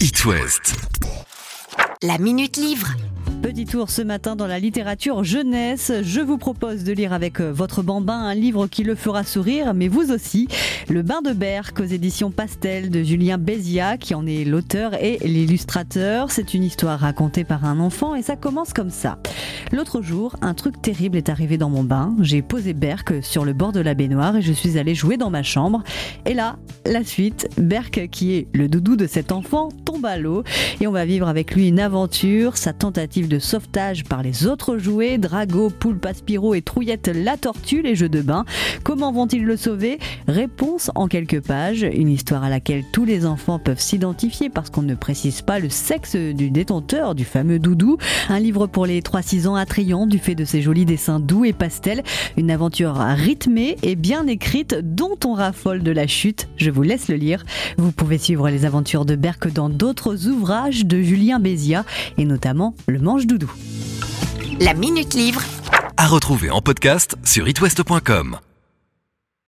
It. La Minute Livre. Petit tour ce matin dans la littérature jeunesse. Je vous propose de lire avec euh, votre bambin un livre qui le fera sourire, mais vous aussi. Le Bain de Berck aux éditions Pastel de Julien Bézia, qui en est l'auteur et l'illustrateur. C'est une histoire racontée par un enfant et ça commence comme ça. L'autre jour, un truc terrible est arrivé dans mon bain. J'ai posé Berck sur le bord de la baignoire et je suis allée jouer dans ma chambre. Et là, la suite, Berck, qui est le doudou de cet enfant, tombe à l'eau et on va vivre avec lui une aventure, sa tentative de sauvetage par les autres jouets, Drago, Poulpe, Aspiro et Trouillette la tortue, les jeux de bain. Comment vont-ils le sauver? Réponse en quelques pages, une histoire à laquelle tous les enfants peuvent s'identifier parce qu'on ne précise pas le sexe du détenteur du fameux doudou. Un livre pour les 3-6 ans attrayant du fait de ses jolis dessins doux et pastels. Une aventure rythmée et bien écrite dont on raffole de la chute. Je vous laisse le lire. Vous pouvez suivre les aventures de Berck dans d'autres ouvrages de Julien Bézia et notamment Le Doudou. La Minute Livre. À retrouver en podcast sur itwest.com.